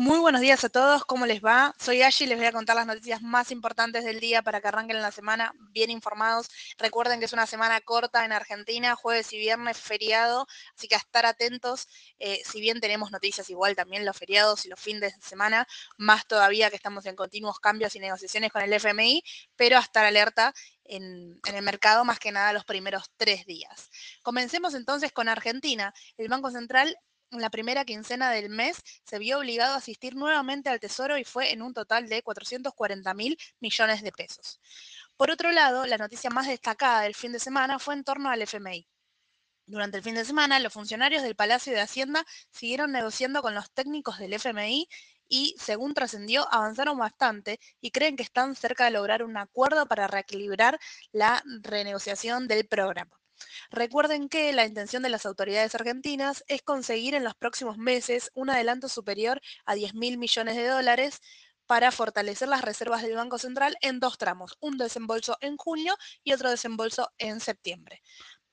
Muy buenos días a todos, ¿cómo les va? Soy Ashi y les voy a contar las noticias más importantes del día para que arranquen la semana bien informados. Recuerden que es una semana corta en Argentina, jueves y viernes feriado, así que a estar atentos, eh, si bien tenemos noticias igual también los feriados y los fines de semana, más todavía que estamos en continuos cambios y negociaciones con el FMI, pero a estar alerta en, en, el mercado más que nada los primeros tres días. Comencemos entonces con Argentina. El Banco Central en la primera quincena del mes se vio obligado a asistir nuevamente al Tesoro y fue en un total de 440 mil millones de pesos. Por otro lado, la noticia más destacada del fin de semana fue en torno al FMI. Durante el fin de semana, los funcionarios del Palacio de Hacienda siguieron negociando con los técnicos del FMI y, según trascendió, avanzaron bastante y creen que están cerca de lograr un acuerdo para reequilibrar la renegociación del programa. Recuerden que la intención de las autoridades argentinas es conseguir en los próximos meses un adelanto superior a 10 mil millones de dólares para fortalecer las reservas del Banco Central en dos tramos, un desembolso en junio y otro desembolso en septiembre.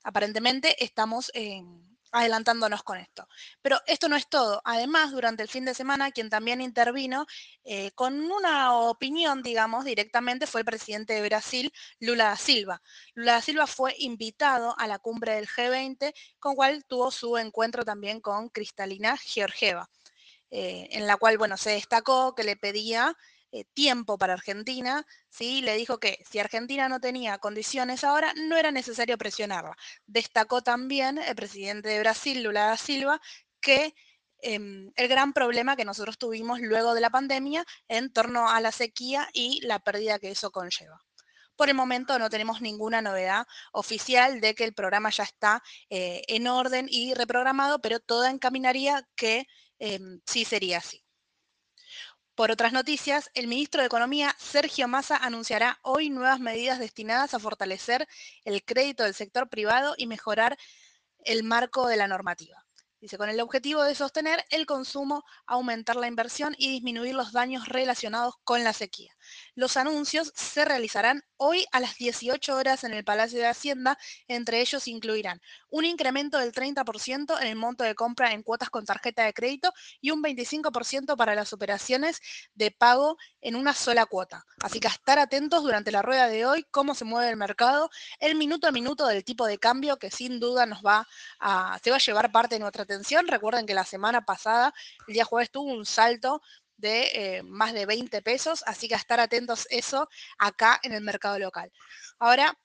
Aparentemente estamos en adelantándonos con esto. Pero esto no es todo. Además, durante el fin de semana, quien también intervino eh, con una opinión, digamos, directamente fue el presidente de Brasil, Lula da Silva. Lula da Silva fue invitado a la cumbre del G20, con cual tuvo su encuentro también con Cristalina Georgieva, eh, en la cual, bueno, se destacó que le pedía eh, tiempo para Argentina, ¿sí? le dijo que si Argentina no tenía condiciones ahora, no era necesario presionarla. Destacó también el presidente de Brasil, Lula da Silva, que em, el gran problema que nosotros tuvimos luego de la pandemia en torno a la sequía y la pérdida que eso conlleva. Por el momento no tenemos ninguna novedad oficial de que el programa ya está eh, en orden y reprogramado, pero todo encaminaría que em, sí sería así. Por otras noticias, el ministro de Economía, Sergio Massa, anunciará hoy nuevas medidas destinadas a fortalecer el crédito del sector privado y mejorar el marco de la normativa. Dice, con el objetivo de sostener el consumo, aumentar la inversión y disminuir los daños relacionados con la sequía. Los anuncios se realizarán hoy a las 18 horas en el Palacio de Hacienda. Entre ellos incluirán un incremento del 30% en el monto de compra en cuotas con tarjeta de crédito y un 25% para las operaciones de pago en una sola cuota. Así que a estar atentos durante la rueda de hoy, cómo se mueve el mercado, el minuto a minuto del tipo de cambio que sin duda nos va a, se va a llevar parte de nuestra atención. Recuerden que la semana pasada, el día jueves, tuvo un salto de eh, más de 20 pesos, así que a estar atentos eso acá en el mercado local. Ahora,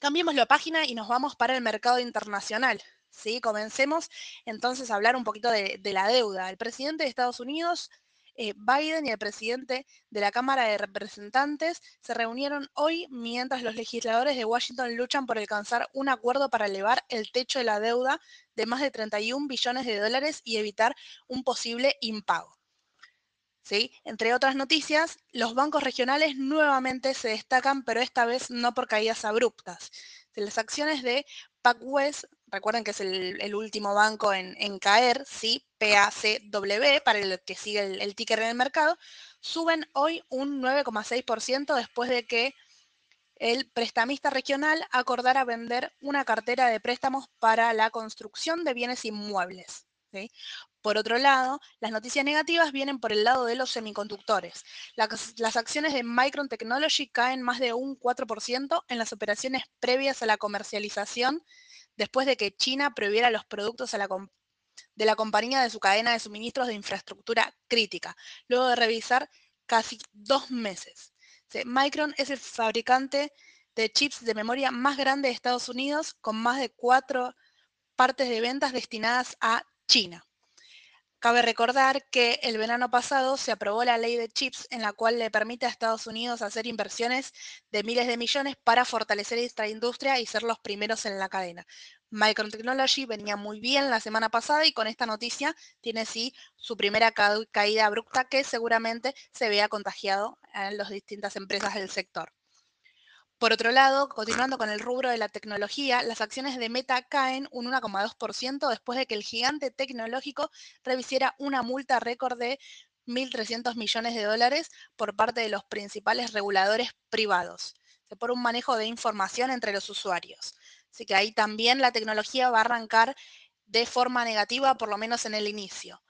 cambiemos la página y nos vamos para el mercado internacional. ¿sí? Comencemos entonces a hablar un poquito de, la deuda. El presidente de Estados Unidos eh, Biden y el presidente de la Cámara de Representantes se reunieron hoy mientras los legisladores de Washington luchan por alcanzar un acuerdo para elevar el techo de la deuda de más de 31 billones de dólares y evitar un posible impago. ¿Sí? Entre otras noticias, los bancos regionales nuevamente se destacan, pero esta vez no por caídas abruptas. Las acciones de PacWest recuerden que es el, último banco en, caer, ¿sí? PACW, para el que sigue el, el ticker en el mercado, suben hoy un 9,6% después de que el prestamista regional acordara vender una cartera de préstamos para la construcción de bienes inmuebles. Por otro lado, las noticias negativas vienen por el lado de los semiconductores. Las, acciones de Micron Technology caen más de un 4% en las operaciones previas a la comercialización después de que China prohibiera los productos de la compañía de su cadena de suministros de infraestructura crítica, luego de revisar casi dos meses. Micron es el fabricante de chips de memoria más grande de Estados Unidos, con más de cuatro partes de ventas destinadas a China. Cabe recordar que el verano pasado se aprobó la ley de chips en la cual le permite a Estados Unidos hacer inversiones de miles de millones para fortalecer esta industria y ser los primeros en la cadena. Micron Technology venía muy bien la semana pasada y con esta noticia tiene sí su primera caída abrupta que seguramente se vea contagiado en las distintas empresas del sector. Por otro lado, continuando con el rubro de la tecnología, las acciones de Meta caen un 1,2% después de que el gigante tecnológico revisiera una multa récord de 1.300 millones de dólares por parte de los principales reguladores privados, por un manejo de información entre los usuarios. Así que ahí también la tecnología va a arrancar de forma negativa, por lo menos en el inicio.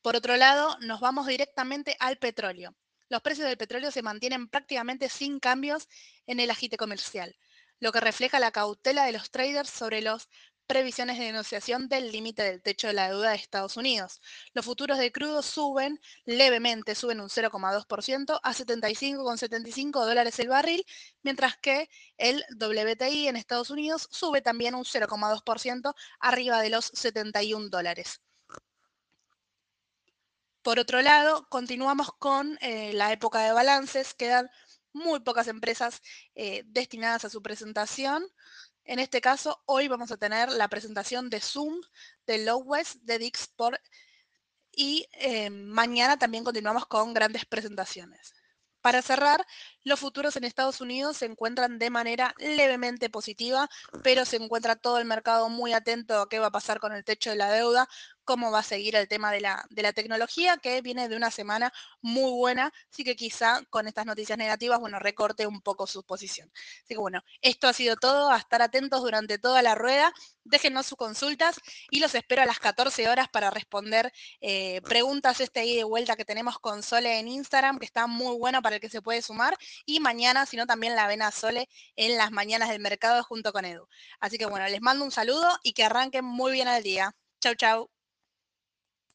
Por otro lado, nos vamos directamente al petróleo. Los precios del petróleo se mantienen prácticamente sin cambios en el agite comercial, lo que refleja la cautela de los traders sobre las previsiones de negociación del límite del techo de la deuda de Estados Unidos. Los futuros de crudo suben levemente, suben un 0,2% a 75,75 dólares el barril, mientras que el WTI en Estados Unidos sube también un 0,2% arriba de los 71 dólares. Por otro lado, continuamos con eh, la época de balances. Quedan muy pocas empresas eh, destinadas a su presentación. En este caso, hoy vamos a tener la presentación de Zoom, de Lowest, de Dixport y eh, mañana también continuamos con grandes presentaciones. Para cerrar, los futuros en Estados Unidos se encuentran de manera levemente positiva, pero se encuentra todo el mercado muy atento a qué va a pasar con el techo de la deuda, cómo va a seguir el tema de la, tecnología, que viene de una semana muy buena, así que quizá con estas noticias negativas, bueno, recorte un poco su posición. Así que bueno, esto ha sido todo, a estar atentos durante toda la rueda, déjenos sus consultas y los espero a las 14 horas para responder eh, preguntas. Este ahí de vuelta que tenemos con Sole en Instagram, que está muy buena para el que se puede sumar, y mañana, si no, también la ven a Sole en las mañanas del mercado junto con Edu. Así que bueno, les mando un saludo y que arranquen muy bien el día. Chau, chau.